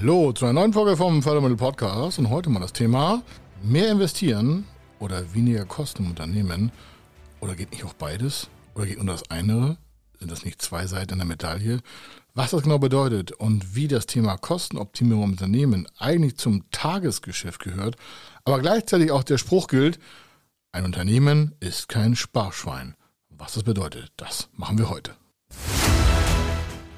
Hallo zu einer neuen Folge vom Fördermittel Podcast und heute mal das Thema mehr investieren oder weniger Kosten im Unternehmen oder geht nicht auch beides oder geht nur das eine? Sind das nicht zwei Seiten einer Medaille? Was das genau bedeutet und wie das Thema Kostenoptimierung im Unternehmen eigentlich zum Tagesgeschäft gehört, aber gleichzeitig auch der Spruch gilt, ein Unternehmen ist kein Sparschwein. Was das bedeutet, das machen wir heute.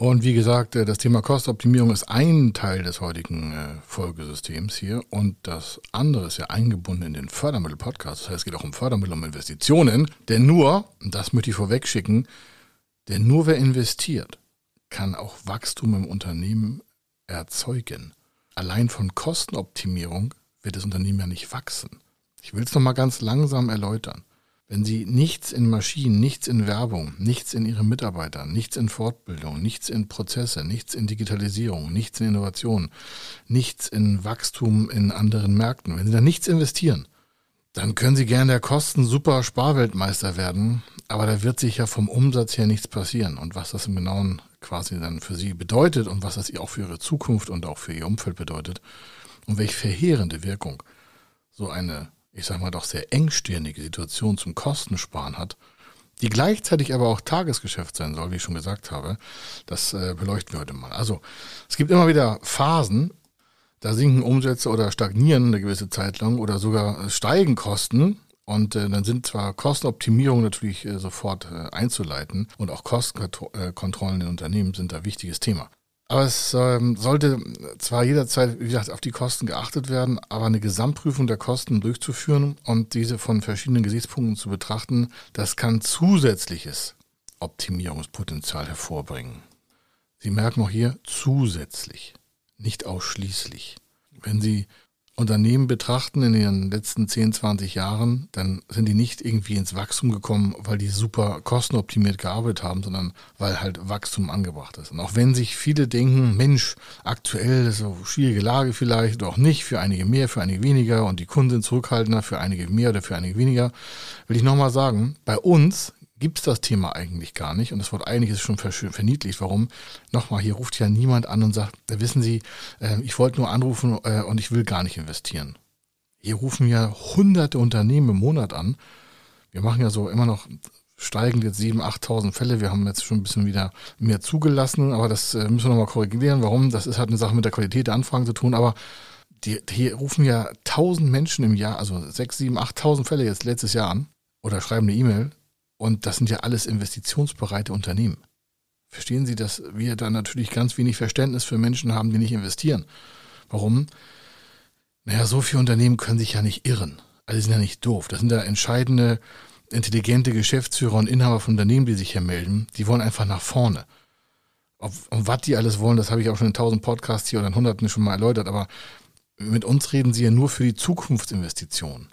Und wie gesagt, äh, das Thema Kostoptimierung ist ein Teil des heutigen äh, Folgesystems hier und das andere ist ja eingebunden in den Fördermittel-Podcast. Das heißt, es geht auch um Fördermittel, um Investitionen. Denn nur, das möchte ich vorweg schicken, denn nur wer investiert, kann auch Wachstum im Unternehmen erzeugen. Allein von Kostenoptimierung wird das Unternehmen ja nicht wachsen. Ich will es nochmal ganz langsam erläutern. Wenn Sie nichts in Maschinen, nichts in Werbung, nichts in Ihre Mitarbeiter, nichts in Fortbildung, nichts in Prozesse, nichts in Digitalisierung, nichts in Innovation, nichts in Wachstum in anderen Märkten, wenn Sie da nichts investieren, dann können Sie gerne der Kosten super Sparweltmeister werden, aber da wird sich ja vom Umsatz her nichts passieren. Und was das im Genauen quasi dann für Sie bedeutet und was das auch für Ihre Zukunft und auch für Ihr Umfeld bedeutet und welche verheerende Wirkung so eine ich sag mal, doch sehr engstirnige Situation zum Kostensparen hat, die gleichzeitig aber auch Tagesgeschäft sein soll, wie ich schon gesagt habe, das äh, beleuchten wir heute mal. Also es gibt immer wieder Phasen, da sinken Umsätze oder stagnieren eine gewisse Zeit lang oder sogar steigen Kosten. Und äh, dann sind zwar Kostenoptimierungen natürlich äh, sofort äh, einzuleiten und auch Kostenkontrollen in Unternehmen sind da wichtiges Thema. Aber es ähm, sollte zwar jederzeit, wie gesagt, auf die Kosten geachtet werden, aber eine Gesamtprüfung der Kosten durchzuführen und diese von verschiedenen Gesichtspunkten zu betrachten, das kann zusätzliches Optimierungspotenzial hervorbringen. Sie merken auch hier zusätzlich, nicht ausschließlich. Wenn Sie Unternehmen betrachten in den letzten 10, 20 Jahren, dann sind die nicht irgendwie ins Wachstum gekommen, weil die super kostenoptimiert gearbeitet haben, sondern weil halt Wachstum angebracht ist. Und auch wenn sich viele denken, Mensch, aktuell ist so schwierige Lage vielleicht, auch nicht, für einige mehr, für einige weniger und die Kunden sind zurückhaltender, für einige mehr oder für einige weniger, will ich nochmal sagen, bei uns gibt es das Thema eigentlich gar nicht. Und das Wort eigentlich ist schon verniedlicht. Warum? Nochmal, hier ruft ja niemand an und sagt, wissen Sie, äh, ich wollte nur anrufen äh, und ich will gar nicht investieren. Hier rufen ja hunderte Unternehmen im Monat an. Wir machen ja so immer noch steigend jetzt 7.000, 8.000 Fälle. Wir haben jetzt schon ein bisschen wieder mehr zugelassen, aber das äh, müssen wir nochmal korrigieren. Warum? Das ist halt eine Sache mit der Qualität der Anfragen zu tun, aber die, hier rufen ja 1000 Menschen im Jahr, also 6, 7, 8.000 Fälle jetzt letztes Jahr an oder schreiben eine E-Mail und das sind ja alles investitionsbereite Unternehmen. Verstehen Sie, dass wir da natürlich ganz wenig Verständnis für Menschen haben, die nicht investieren? Warum? Naja, so viele Unternehmen können sich ja nicht irren. Also sind ja nicht doof. Das sind ja entscheidende, intelligente Geschäftsführer und Inhaber von Unternehmen, die sich hier melden. Die wollen einfach nach vorne. Ob, und was die alles wollen, das habe ich auch schon in tausend Podcasts hier oder in hunderten schon mal erläutert. Aber mit uns reden sie ja nur für die Zukunftsinvestitionen.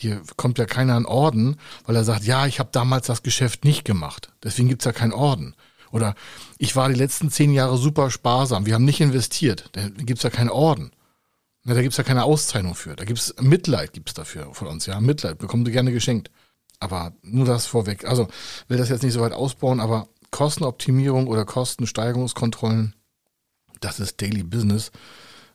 Hier kommt ja keiner an Orden, weil er sagt, ja, ich habe damals das Geschäft nicht gemacht. Deswegen gibt's ja keinen Orden. Oder ich war die letzten zehn Jahre super sparsam, wir haben nicht investiert. Da gibt's ja keinen Orden. Ja, da gibt's ja keine Auszeichnung für. Da gibt's Mitleid gibt's dafür von uns. Ja, Mitleid bekommen Sie gerne geschenkt. Aber nur das vorweg. Also will das jetzt nicht so weit ausbauen, aber Kostenoptimierung oder Kostensteigerungskontrollen, das ist Daily Business.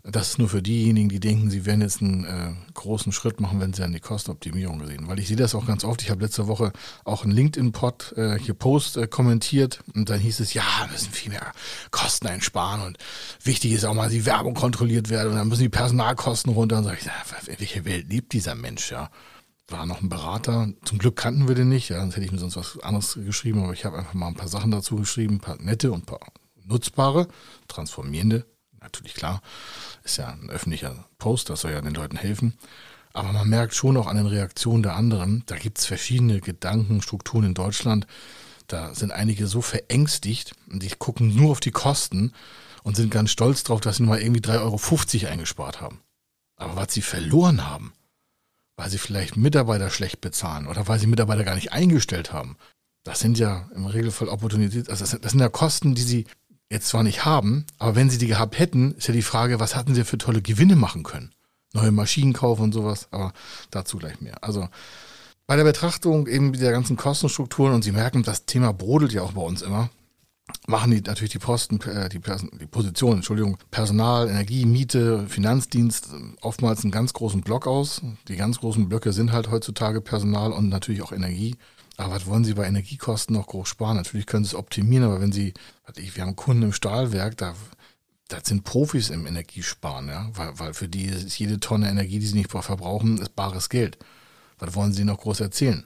Das ist nur für diejenigen, die denken, sie werden jetzt einen äh, großen Schritt machen, wenn sie an die Kostenoptimierung sehen. Weil ich sehe das auch ganz oft. Ich habe letzte Woche auch einen LinkedIn-Pod äh, hier Post äh, kommentiert und dann hieß es, ja, müssen viel mehr Kosten einsparen und wichtig ist auch mal, dass die Werbung kontrolliert werden und dann müssen die Personalkosten runter. Und so, ich, in welcher Welt lebt dieser Mensch, ja? War noch ein Berater. Zum Glück kannten wir den nicht, ja, sonst hätte ich mir sonst was anderes geschrieben, aber ich habe einfach mal ein paar Sachen dazu geschrieben, ein paar nette und ein paar nutzbare, transformierende, natürlich klar, ist ja ein öffentlicher Post, das soll ja den Leuten helfen. Aber man merkt schon auch an den Reaktionen der anderen, da gibt es verschiedene Gedankenstrukturen in Deutschland. Da sind einige so verängstigt und die gucken nur auf die Kosten und sind ganz stolz drauf, dass sie nur mal irgendwie 3,50 Euro eingespart haben. Aber was sie verloren haben, weil sie vielleicht Mitarbeiter schlecht bezahlen oder weil sie Mitarbeiter gar nicht eingestellt haben, das sind ja im Regelfall Opportunitäten, also das sind ja Kosten, die sie jetzt zwar nicht haben, aber wenn sie die gehabt hätten, ist ja die Frage, was hatten sie für tolle Gewinne machen können? Neue Maschinen kaufen und sowas, aber dazu gleich mehr. Also bei der Betrachtung eben der ganzen Kostenstrukturen und Sie merken, das Thema brodelt ja auch bei uns immer, machen die natürlich die Posten, äh, die, die Position, Entschuldigung, Personal, Energie, Miete, Finanzdienst oftmals einen ganz großen Block aus. Die ganz großen Blöcke sind halt heutzutage Personal und natürlich auch Energie. Aber was wollen Sie bei Energiekosten noch groß sparen? Natürlich können Sie es optimieren, aber wenn Sie, wir haben Kunden im Stahlwerk, da das sind Profis im Energiesparen, ja, weil, weil für die ist jede Tonne Energie, die sie nicht verbrauchen, ist bares Geld. Was wollen sie noch groß erzählen?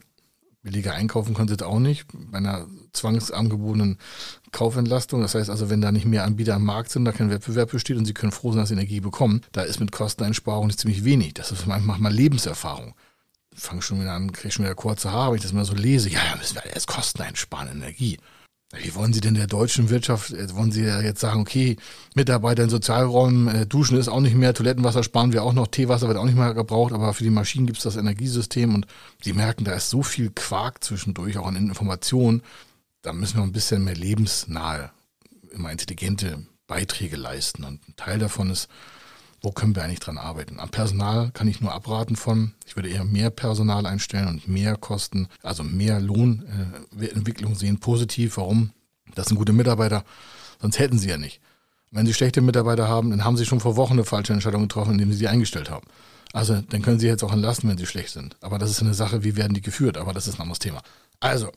Billiger einkaufen können sie das auch nicht, bei einer zwangsangebotenen Kaufentlastung. Das heißt also, wenn da nicht mehr Anbieter am Markt sind, da kein Wettbewerb besteht und sie können froh sein, dass sie Energie bekommen, da ist mit Kosteneinsparung nicht ziemlich wenig. Das ist manchmal mal Lebenserfahrung fange schon wieder an, kriege schon wieder kurze Haare, wenn ich das mal so lese. Ja, müssen wir erst Kosten einsparen, Energie. Wie wollen Sie denn der deutschen Wirtschaft, äh, wollen Sie ja jetzt sagen, okay, Mitarbeiter in Sozialräumen, äh, Duschen ist auch nicht mehr, Toilettenwasser sparen wir auch noch, Teewasser wird auch nicht mehr gebraucht, aber für die Maschinen gibt es das Energiesystem und Sie merken, da ist so viel Quark zwischendurch, auch an Informationen, da müssen wir ein bisschen mehr lebensnahe, immer intelligente Beiträge leisten. Und ein Teil davon ist, wo können wir eigentlich dran arbeiten? Am Personal kann ich nur abraten von. Ich würde eher mehr Personal einstellen und mehr Kosten, also mehr Lohnentwicklung sehen. Positiv. Warum? Das sind gute Mitarbeiter. Sonst hätten sie ja nicht. Wenn sie schlechte Mitarbeiter haben, dann haben sie schon vor Wochen eine falsche Entscheidung getroffen, indem sie sie eingestellt haben. Also dann können sie jetzt auch entlasten, wenn sie schlecht sind. Aber das ist eine Sache, wie werden die geführt? Aber das ist ein anderes Thema. Also,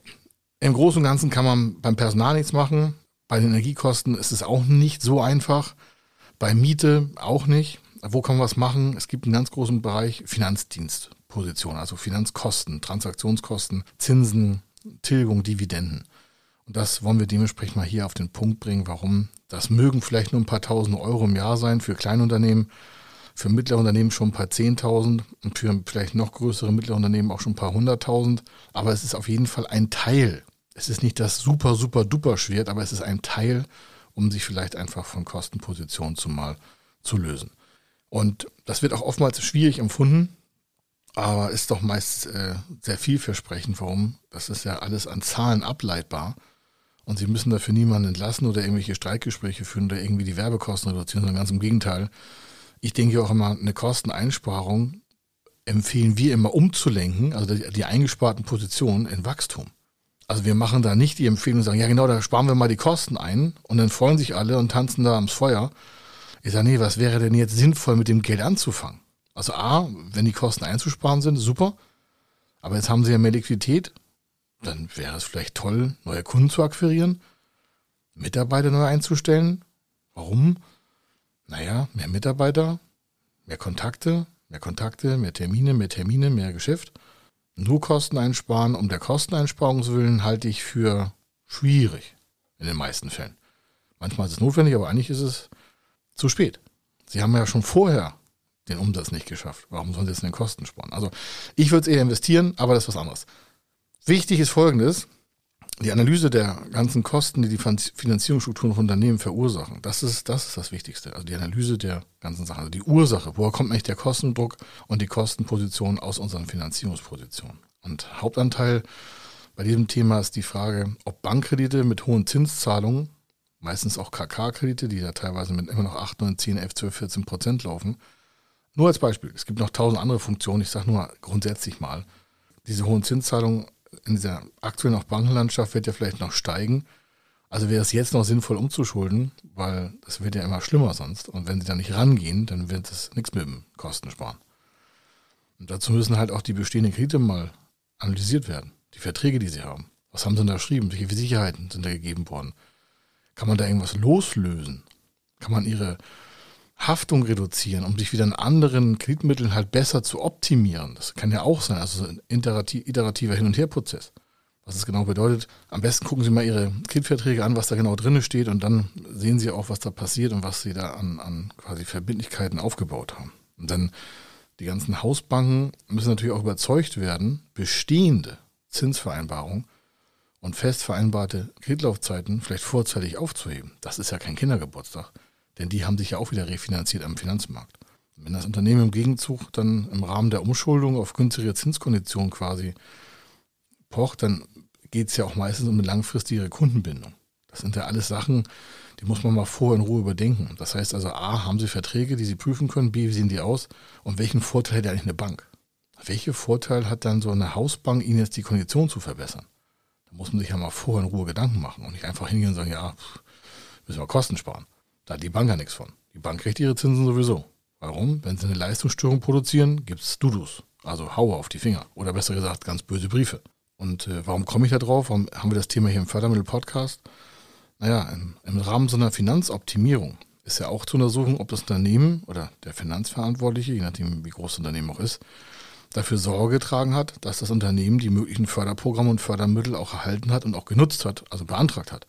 im Großen und Ganzen kann man beim Personal nichts machen. Bei den Energiekosten ist es auch nicht so einfach. Bei Miete auch nicht. Wo kann man was machen? Es gibt einen ganz großen Bereich Finanzdienstposition, also Finanzkosten, Transaktionskosten, Zinsen, Tilgung, Dividenden. Und das wollen wir dementsprechend mal hier auf den Punkt bringen, warum. Das mögen vielleicht nur ein paar tausend Euro im Jahr sein für Kleinunternehmen, für mittlere Unternehmen schon ein paar zehntausend und für vielleicht noch größere mittlere Unternehmen auch schon ein paar hunderttausend. Aber es ist auf jeden Fall ein Teil. Es ist nicht das super, super, duper Schwert, aber es ist ein Teil um sich vielleicht einfach von Kostenpositionen zumal zu lösen. Und das wird auch oftmals schwierig empfunden, aber ist doch meist äh, sehr vielversprechend. Warum? Das ist ja alles an Zahlen ableitbar. Und Sie müssen dafür niemanden entlassen oder irgendwelche Streikgespräche führen oder irgendwie die Werbekosten reduzieren, sondern ganz im Gegenteil. Ich denke auch immer, eine Kosteneinsparung empfehlen wir immer umzulenken, also die eingesparten Positionen in Wachstum. Also wir machen da nicht die Empfehlung und sagen, ja genau, da sparen wir mal die Kosten ein und dann freuen sich alle und tanzen da ans Feuer. Ich sage, nee, was wäre denn jetzt sinnvoll mit dem Geld anzufangen? Also A, wenn die Kosten einzusparen sind, super. Aber jetzt haben sie ja mehr Liquidität, dann wäre es vielleicht toll, neue Kunden zu akquirieren, Mitarbeiter neu einzustellen. Warum? Naja, mehr Mitarbeiter, mehr Kontakte, mehr Kontakte, mehr Termine, mehr Termine, mehr Geschäft. Nur Kosten einsparen, um der Kosteneinsparungswillen halte ich für schwierig in den meisten Fällen. Manchmal ist es notwendig, aber eigentlich ist es zu spät. Sie haben ja schon vorher den Umsatz nicht geschafft. Warum sollen Sie jetzt den Kosten sparen? Also ich würde es eher investieren, aber das ist was anderes. Wichtig ist Folgendes die Analyse der ganzen Kosten, die die Finanzierungsstrukturen von Unternehmen verursachen, das ist, das ist das Wichtigste. Also die Analyse der ganzen Sachen, also die Ursache, woher kommt eigentlich der Kostendruck und die Kostenposition aus unseren Finanzierungspositionen. Und Hauptanteil bei diesem Thema ist die Frage, ob Bankkredite mit hohen Zinszahlungen, meistens auch KK-Kredite, die ja teilweise mit immer noch 8, 9, 10, 11, 12, 14 Prozent laufen. Nur als Beispiel. Es gibt noch tausend andere Funktionen. Ich sage nur grundsätzlich mal, diese hohen Zinszahlungen in dieser aktuellen auch Bankenlandschaft wird ja vielleicht noch steigen. Also wäre es jetzt noch sinnvoll umzuschulden, weil das wird ja immer schlimmer sonst. Und wenn sie da nicht rangehen, dann wird es nichts mit dem Kosten sparen. Und dazu müssen halt auch die bestehenden Kredite mal analysiert werden. Die Verträge, die sie haben. Was haben sie da geschrieben? Welche Sicherheiten sind da gegeben worden? Kann man da irgendwas loslösen? Kann man ihre Haftung reduzieren, um sich wieder in anderen Kreditmitteln halt besser zu optimieren. Das kann ja auch sein, also ein iterativer Hin- und Her-Prozess. Was es genau bedeutet, am besten gucken Sie mal Ihre Kreditverträge an, was da genau drin steht und dann sehen Sie auch, was da passiert und was Sie da an, an quasi Verbindlichkeiten aufgebaut haben. Und dann die ganzen Hausbanken müssen natürlich auch überzeugt werden, bestehende Zinsvereinbarungen und fest vereinbarte Kreditlaufzeiten vielleicht vorzeitig aufzuheben. Das ist ja kein Kindergeburtstag, denn die haben sich ja auch wieder refinanziert am Finanzmarkt. Wenn das Unternehmen im Gegenzug dann im Rahmen der Umschuldung auf günstigere Zinskonditionen quasi pocht, dann geht es ja auch meistens um eine langfristige Kundenbindung. Das sind ja alles Sachen, die muss man mal vorher in Ruhe überdenken. Das heißt also, A, haben Sie Verträge, die Sie prüfen können, B, wie sehen die aus und welchen Vorteil hat eigentlich eine Bank? Welcher Vorteil hat dann so eine Hausbank, Ihnen jetzt die Kondition zu verbessern? Da muss man sich ja mal vorher in Ruhe Gedanken machen und nicht einfach hingehen und sagen, ja, müssen wir Kosten sparen. Da hat die Bank ja nichts von. Die Bank kriegt ihre Zinsen sowieso. Warum? Wenn sie eine Leistungsstörung produzieren, gibt es Dudus, also Haue auf die Finger. Oder besser gesagt, ganz böse Briefe. Und äh, warum komme ich da drauf? Warum haben wir das Thema hier im Fördermittel-Podcast? Naja, im, im Rahmen so einer Finanzoptimierung ist ja auch zu untersuchen, ob das Unternehmen oder der Finanzverantwortliche, je nachdem wie groß das Unternehmen auch ist, dafür Sorge getragen hat, dass das Unternehmen die möglichen Förderprogramme und Fördermittel auch erhalten hat und auch genutzt hat, also beantragt hat.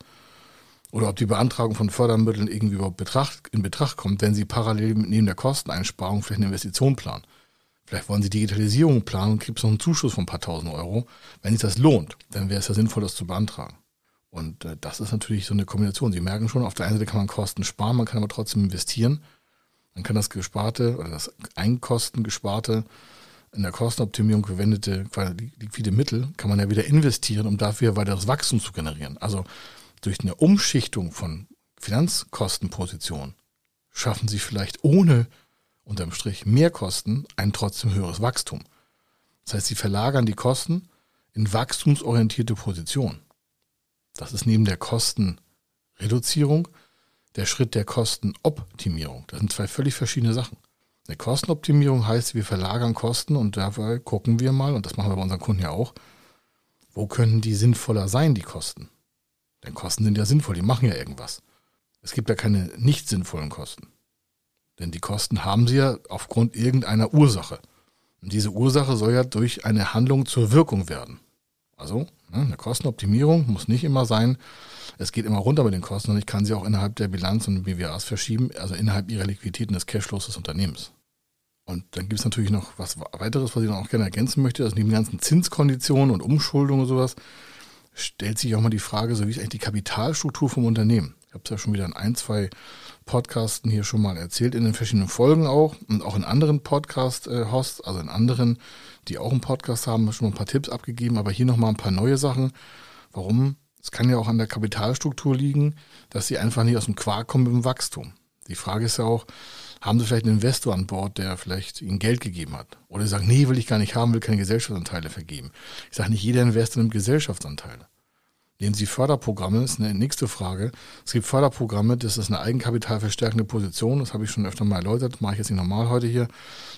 Oder ob die Beantragung von Fördermitteln irgendwie überhaupt Betracht, in Betracht kommt, wenn sie parallel neben der Kosteneinsparung vielleicht eine Investition planen. Vielleicht wollen Sie Digitalisierung planen und es noch einen Zuschuss von ein paar tausend Euro. Wenn sich das lohnt, dann wäre es ja sinnvoll, das zu beantragen. Und äh, das ist natürlich so eine Kombination. Sie merken schon, auf der einen Seite kann man Kosten sparen, man kann aber trotzdem investieren. Man kann das Gesparte oder das Einkostengesparte in der Kostenoptimierung verwendete liquide Mittel kann man ja wieder investieren, um dafür weiteres Wachstum zu generieren. Also durch eine Umschichtung von Finanzkostenpositionen schaffen Sie vielleicht ohne unterm Strich mehr Kosten ein trotzdem höheres Wachstum. Das heißt, sie verlagern die Kosten in wachstumsorientierte Positionen. Das ist neben der Kostenreduzierung der Schritt der Kostenoptimierung. Das sind zwei völlig verschiedene Sachen. Eine Kostenoptimierung heißt, wir verlagern Kosten und dabei gucken wir mal, und das machen wir bei unseren Kunden ja auch, wo können die sinnvoller sein, die Kosten? Denn Kosten sind ja sinnvoll, die machen ja irgendwas. Es gibt ja keine nicht sinnvollen Kosten. Denn die Kosten haben sie ja aufgrund irgendeiner Ursache. Und diese Ursache soll ja durch eine Handlung zur Wirkung werden. Also ne, eine Kostenoptimierung muss nicht immer sein, es geht immer runter mit den Kosten und ich kann sie auch innerhalb der Bilanz und BWAs verschieben, also innerhalb ihrer Liquiditäten des Cashflows des Unternehmens. Und dann gibt es natürlich noch was weiteres, was ich noch gerne ergänzen möchte. Also neben den ganzen Zinskonditionen und Umschuldung und sowas, stellt sich auch mal die Frage, so wie ist eigentlich die Kapitalstruktur vom Unternehmen? Ich habe es ja schon wieder in ein, zwei Podcasten hier schon mal erzählt, in den verschiedenen Folgen auch und auch in anderen Podcast-Hosts, also in anderen, die auch einen Podcast haben, schon mal ein paar Tipps abgegeben, aber hier nochmal ein paar neue Sachen. Warum? Es kann ja auch an der Kapitalstruktur liegen, dass sie einfach nicht aus dem Quark kommen mit dem Wachstum. Die Frage ist ja auch, haben sie vielleicht einen Investor an Bord, der vielleicht ihnen Geld gegeben hat? Oder sie sagen, nee, will ich gar nicht haben, will keine Gesellschaftsanteile vergeben. Ich sage nicht, jeder Investor nimmt Gesellschaftsanteile. Nehmen Sie Förderprogramme, das ist eine nächste Frage. Es gibt Förderprogramme, das ist eine eigenkapitalverstärkende Position, das habe ich schon öfter mal erläutert, mache ich jetzt nicht normal heute hier.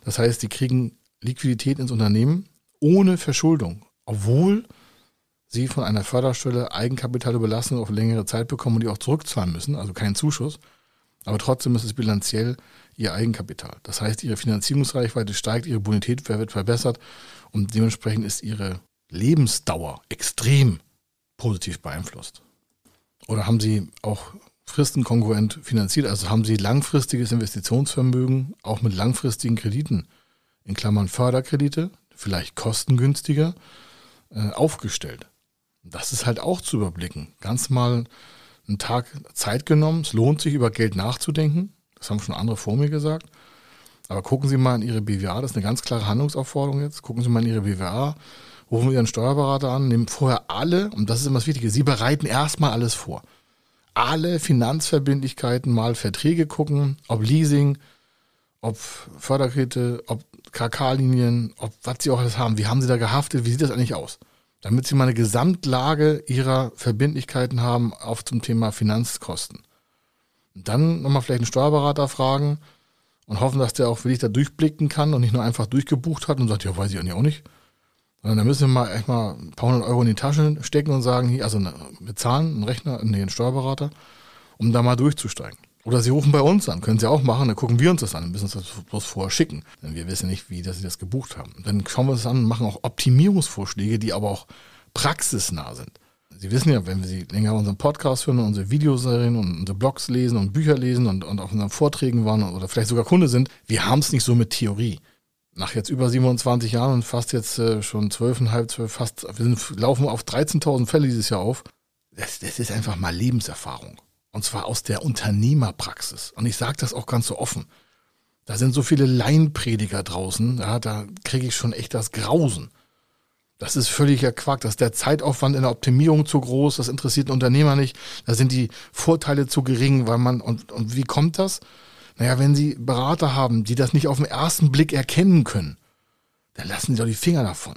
Das heißt, die kriegen Liquidität ins Unternehmen ohne Verschuldung, obwohl sie von einer Förderstelle Eigenkapitalüberlassung auf längere Zeit bekommen und die auch zurückzahlen müssen, also kein Zuschuss. Aber trotzdem ist es bilanziell ihr Eigenkapital. Das heißt, ihre Finanzierungsreichweite steigt, ihre Bonität wird verbessert und dementsprechend ist ihre Lebensdauer extrem positiv beeinflusst? Oder haben Sie auch fristenkongruent finanziert? Also haben Sie langfristiges Investitionsvermögen auch mit langfristigen Krediten, in Klammern Förderkredite, vielleicht kostengünstiger, äh, aufgestellt? Das ist halt auch zu überblicken. Ganz mal einen Tag Zeit genommen. Es lohnt sich, über Geld nachzudenken. Das haben schon andere vor mir gesagt. Aber gucken Sie mal in Ihre BWA, das ist eine ganz klare Handlungsaufforderung jetzt. Gucken Sie mal in Ihre BWA, rufen wir Ihren Steuerberater an, nehmen vorher alle, und das ist immer das Wichtige, Sie bereiten erstmal alles vor. Alle Finanzverbindlichkeiten mal Verträge gucken, ob Leasing, ob Förderkredite, ob KK-Linien, ob was Sie auch alles haben. Wie haben Sie da gehaftet? Wie sieht das eigentlich aus? Damit Sie mal eine Gesamtlage Ihrer Verbindlichkeiten haben auf zum Thema Finanzkosten. Und dann nochmal vielleicht einen Steuerberater fragen und hoffen, dass der auch wirklich da durchblicken kann und nicht nur einfach durchgebucht hat und sagt, ja, weiß ich auch nicht. Und dann müssen wir mal echt mal ein paar hundert Euro in die Tasche stecken und sagen, hier, also bezahlen, einen Rechner, nee, einen Steuerberater, um da mal durchzusteigen. Oder sie rufen bei uns an, können sie auch machen, dann gucken wir uns das an, dann müssen uns das bloß vorher schicken. Denn wir wissen nicht, wie dass sie das gebucht haben. Dann schauen wir uns das an und machen auch Optimierungsvorschläge, die aber auch praxisnah sind. Sie wissen ja, wenn Sie länger unseren Podcast hören, unsere Videoserien und unsere Blogs lesen und Bücher lesen und, und auf unseren Vorträgen waren oder vielleicht sogar Kunde sind, wir haben es nicht so mit Theorie. Nach jetzt über 27 Jahren und fast jetzt äh, schon 12,5, 12, fast, wir sind, laufen auf 13.000 Fälle dieses Jahr auf. Das, das ist einfach mal Lebenserfahrung. Und zwar aus der Unternehmerpraxis. Und ich sage das auch ganz so offen. Da sind so viele Laienprediger draußen, ja, da kriege ich schon echt das Grausen. Das ist völliger Quark. Das ist der Zeitaufwand in der Optimierung zu groß. Das interessiert einen Unternehmer nicht. Da sind die Vorteile zu gering, weil man, und, und wie kommt das? Naja, wenn Sie Berater haben, die das nicht auf den ersten Blick erkennen können, dann lassen Sie doch die Finger davon.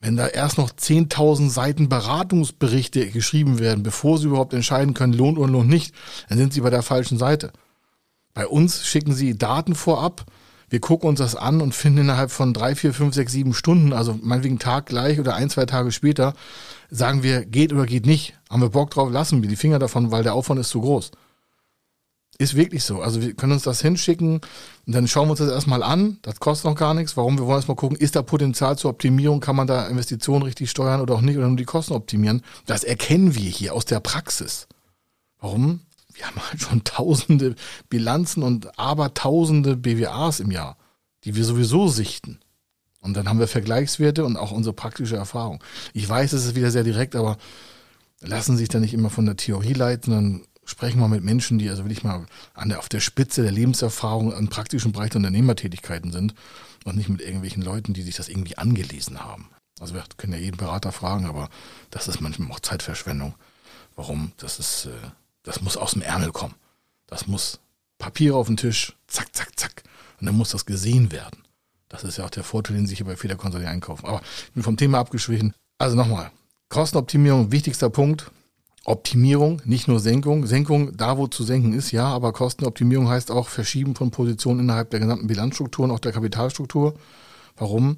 Wenn da erst noch 10.000 Seiten Beratungsberichte geschrieben werden, bevor Sie überhaupt entscheiden können, lohnt oder lohnt nicht, dann sind Sie bei der falschen Seite. Bei uns schicken Sie Daten vorab, wir gucken uns das an und finden innerhalb von drei, vier, fünf, sechs, sieben Stunden, also meinetwegen Tag gleich oder ein, zwei Tage später, sagen wir, geht oder geht nicht. Haben wir Bock drauf, lassen wir die Finger davon, weil der Aufwand ist zu groß. Ist wirklich so. Also wir können uns das hinschicken und dann schauen wir uns das erstmal an. Das kostet noch gar nichts. Warum? Wir wollen erstmal gucken, ist da Potenzial zur Optimierung? Kann man da Investitionen richtig steuern oder auch nicht oder nur die Kosten optimieren? Das erkennen wir hier aus der Praxis. Warum? wir haben halt schon tausende Bilanzen und abertausende BWAs im Jahr, die wir sowieso sichten. Und dann haben wir Vergleichswerte und auch unsere praktische Erfahrung. Ich weiß, es ist wieder sehr direkt, aber lassen sich da nicht immer von der Theorie leiten, sondern sprechen wir mit Menschen, die also wirklich mal an der, auf der Spitze der Lebenserfahrung im praktischen Bereich der Unternehmertätigkeiten sind und nicht mit irgendwelchen Leuten, die sich das irgendwie angelesen haben. Also wir können ja jeden Berater fragen, aber das ist manchmal auch Zeitverschwendung. Warum? Das ist, äh, das muss aus dem Ärmel kommen. Das muss Papier auf den Tisch, zack, zack, zack. Und dann muss das gesehen werden. Das ist ja auch der Vorteil, den sich hier bei Feder Consulting einkaufen. Aber ich bin vom Thema abgeschwichen. Also nochmal. Kostenoptimierung, wichtigster Punkt. Optimierung, nicht nur Senkung. Senkung, da wo zu senken ist, ja, aber Kostenoptimierung heißt auch Verschieben von Positionen innerhalb der gesamten Bilanzstruktur und auch der Kapitalstruktur. Warum?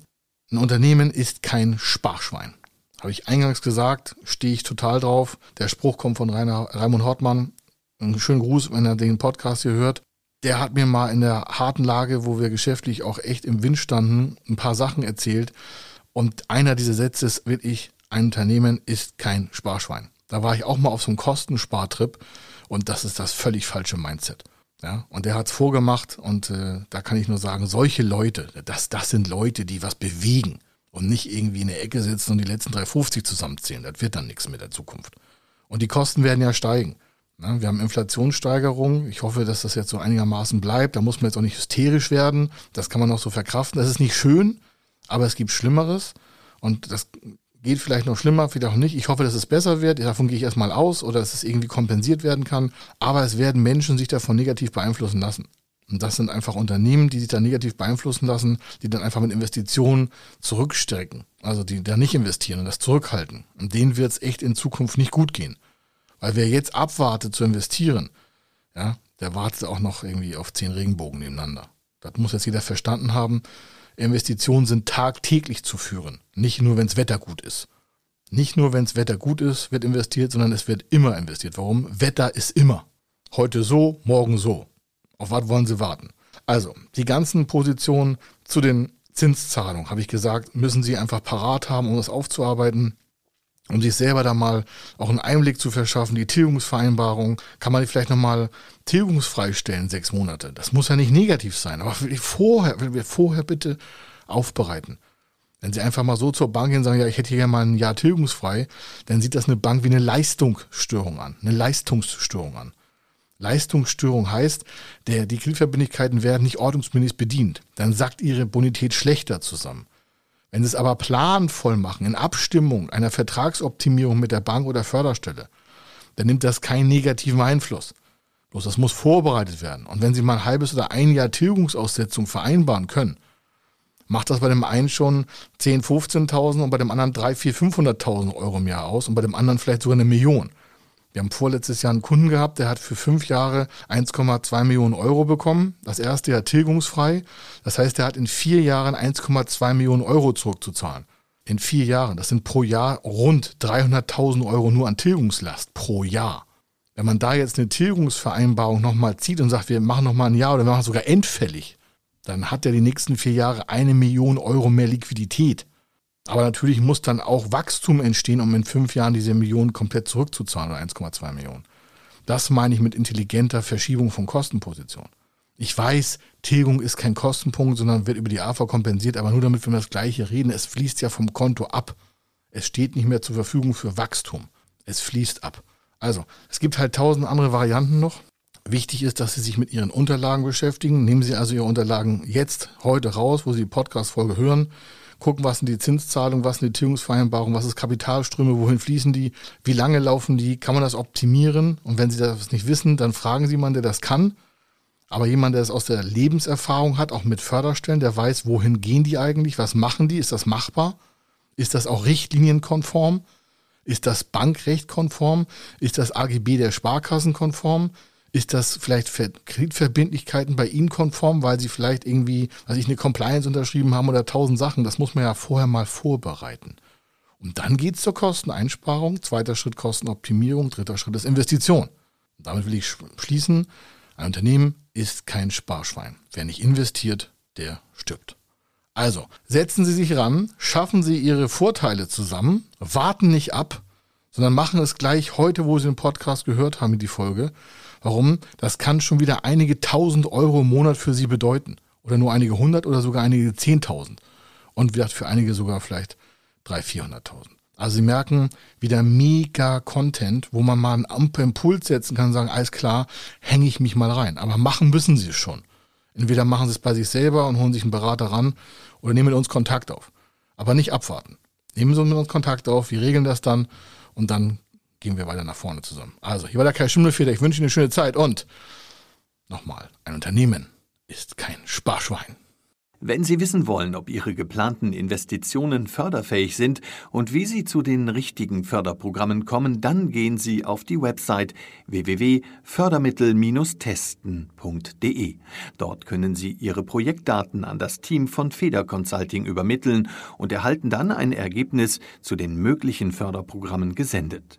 Ein Unternehmen ist kein Sparschwein. Habe ich eingangs gesagt, stehe ich total drauf. Der Spruch kommt von Rainer, Raimund Hortmann. Einen schönen Gruß, wenn er den Podcast hier hört. Der hat mir mal in der harten Lage, wo wir geschäftlich auch echt im Wind standen, ein paar Sachen erzählt. Und einer dieser Sätze ist wirklich, ein Unternehmen ist kein Sparschwein. Da war ich auch mal auf so einem Kostenspartrip und das ist das völlig falsche Mindset. Ja, und der hat's vorgemacht und äh, da kann ich nur sagen, solche Leute, das, das sind Leute, die was bewegen und nicht irgendwie in der Ecke sitzen und die letzten 3,50 zusammenzählen. Das wird dann nichts mit der Zukunft. Und die Kosten werden ja steigen. Wir haben Inflationssteigerung. Ich hoffe, dass das jetzt so einigermaßen bleibt. Da muss man jetzt auch nicht hysterisch werden. Das kann man auch so verkraften. Das ist nicht schön, aber es gibt Schlimmeres. Und das geht vielleicht noch schlimmer, vielleicht auch nicht. Ich hoffe, dass es besser wird. Davon gehe ich erstmal aus oder dass es irgendwie kompensiert werden kann. Aber es werden Menschen sich davon negativ beeinflussen lassen. Und das sind einfach Unternehmen, die sich da negativ beeinflussen lassen, die dann einfach mit Investitionen zurückstrecken. Also die da nicht investieren und das zurückhalten. Und denen wird es echt in Zukunft nicht gut gehen. Weil wer jetzt abwartet zu investieren, ja, der wartet auch noch irgendwie auf zehn Regenbogen nebeneinander. Das muss jetzt jeder verstanden haben. Investitionen sind tagtäglich zu führen. Nicht nur, wenns Wetter gut ist. Nicht nur, wenns Wetter gut ist, wird investiert, sondern es wird immer investiert. Warum? Wetter ist immer. Heute so, morgen so. Auf was wollen Sie warten? Also, die ganzen Positionen zu den Zinszahlungen, habe ich gesagt, müssen Sie einfach parat haben, um das aufzuarbeiten. Um sich selber da mal auch einen Einblick zu verschaffen, die Tilgungsvereinbarung, kann man die vielleicht nochmal tilgungsfrei stellen, sechs Monate. Das muss ja nicht negativ sein, aber vorher, will wir vorher bitte aufbereiten. Wenn Sie einfach mal so zur Bank gehen und sagen, ja, ich hätte hier mal ein Jahr tilgungsfrei, dann sieht das eine Bank wie eine Leistungsstörung an, eine Leistungsstörung an. Leistungsstörung heißt, der, die Kreditverbindlichkeiten werden nicht ordnungsgemäß bedient. Dann sackt ihre Bonität schlechter zusammen. Wenn sie es aber planvoll machen, in Abstimmung einer Vertragsoptimierung mit der Bank oder Förderstelle, dann nimmt das keinen negativen Einfluss. Bloß das muss vorbereitet werden. Und wenn Sie mal ein halbes oder ein Jahr Tilgungsaussetzung vereinbaren können, macht das bei dem einen schon 10, 15.000 und bei dem anderen 3, 4, 500.000 Euro im Jahr aus und bei dem anderen vielleicht sogar eine Million. Wir haben vorletztes Jahr einen Kunden gehabt, der hat für fünf Jahre 1,2 Millionen Euro bekommen. Das erste Jahr tilgungsfrei. Das heißt, er hat in vier Jahren 1,2 Millionen Euro zurückzuzahlen. In vier Jahren. Das sind pro Jahr rund 300.000 Euro nur an Tilgungslast pro Jahr. Wenn man da jetzt eine Tilgungsvereinbarung nochmal zieht und sagt, wir machen nochmal ein Jahr oder wir machen sogar endfällig, dann hat er die nächsten vier Jahre eine Million Euro mehr Liquidität. Aber natürlich muss dann auch Wachstum entstehen, um in fünf Jahren diese Millionen komplett zurückzuzahlen oder 1,2 Millionen. Das meine ich mit intelligenter Verschiebung von Kostenpositionen. Ich weiß, Tilgung ist kein Kostenpunkt, sondern wird über die AV kompensiert, aber nur damit wir das Gleiche reden. Es fließt ja vom Konto ab. Es steht nicht mehr zur Verfügung für Wachstum. Es fließt ab. Also, es gibt halt tausend andere Varianten noch. Wichtig ist, dass Sie sich mit Ihren Unterlagen beschäftigen. Nehmen Sie also Ihre Unterlagen jetzt, heute raus, wo Sie die Podcast-Folge hören. Gucken, was sind die Zinszahlungen, was sind die Tilgungsvereinbarungen, was ist Kapitalströme, wohin fließen die, wie lange laufen die, kann man das optimieren? Und wenn Sie das nicht wissen, dann fragen Sie jemanden, der das kann. Aber jemand, der es aus der Lebenserfahrung hat, auch mit Förderstellen, der weiß, wohin gehen die eigentlich, was machen die, ist das machbar? Ist das auch richtlinienkonform? Ist das Bankrecht-konform? Ist das AGB der Sparkassen konform? Ist das vielleicht Kreditverbindlichkeiten bei Ihnen konform, weil Sie vielleicht irgendwie, weiß ich, eine Compliance unterschrieben haben oder tausend Sachen? Das muss man ja vorher mal vorbereiten. Und dann geht es zur Kosteneinsparung. Zweiter Schritt Kostenoptimierung. Dritter Schritt ist Investition. Und damit will ich schließen. Ein Unternehmen ist kein Sparschwein. Wer nicht investiert, der stirbt. Also, setzen Sie sich ran, schaffen Sie Ihre Vorteile zusammen, warten nicht ab, sondern machen es gleich heute, wo Sie den Podcast gehört haben, die Folge. Warum? Das kann schon wieder einige tausend Euro im Monat für Sie bedeuten. Oder nur einige hundert oder sogar einige zehntausend. Und wie gesagt, für einige sogar vielleicht drei, vierhunderttausend. Also Sie merken wieder mega Content, wo man mal einen Impuls setzen kann und sagen, alles klar, hänge ich mich mal rein. Aber machen müssen Sie es schon. Entweder machen Sie es bei sich selber und holen sich einen Berater ran oder nehmen mit uns Kontakt auf. Aber nicht abwarten. Nehmen Sie mit uns Kontakt auf, wir regeln das dann und dann gehen wir weiter nach vorne zusammen. Also, hier war der Kai Schimmelfeder. Ich wünsche Ihnen eine schöne Zeit und nochmal, ein Unternehmen ist kein Sparschwein. Wenn Sie wissen wollen, ob Ihre geplanten Investitionen förderfähig sind und wie Sie zu den richtigen Förderprogrammen kommen, dann gehen Sie auf die Website www.fördermittel-testen.de. Dort können Sie Ihre Projektdaten an das Team von Feder Consulting übermitteln und erhalten dann ein Ergebnis zu den möglichen Förderprogrammen gesendet.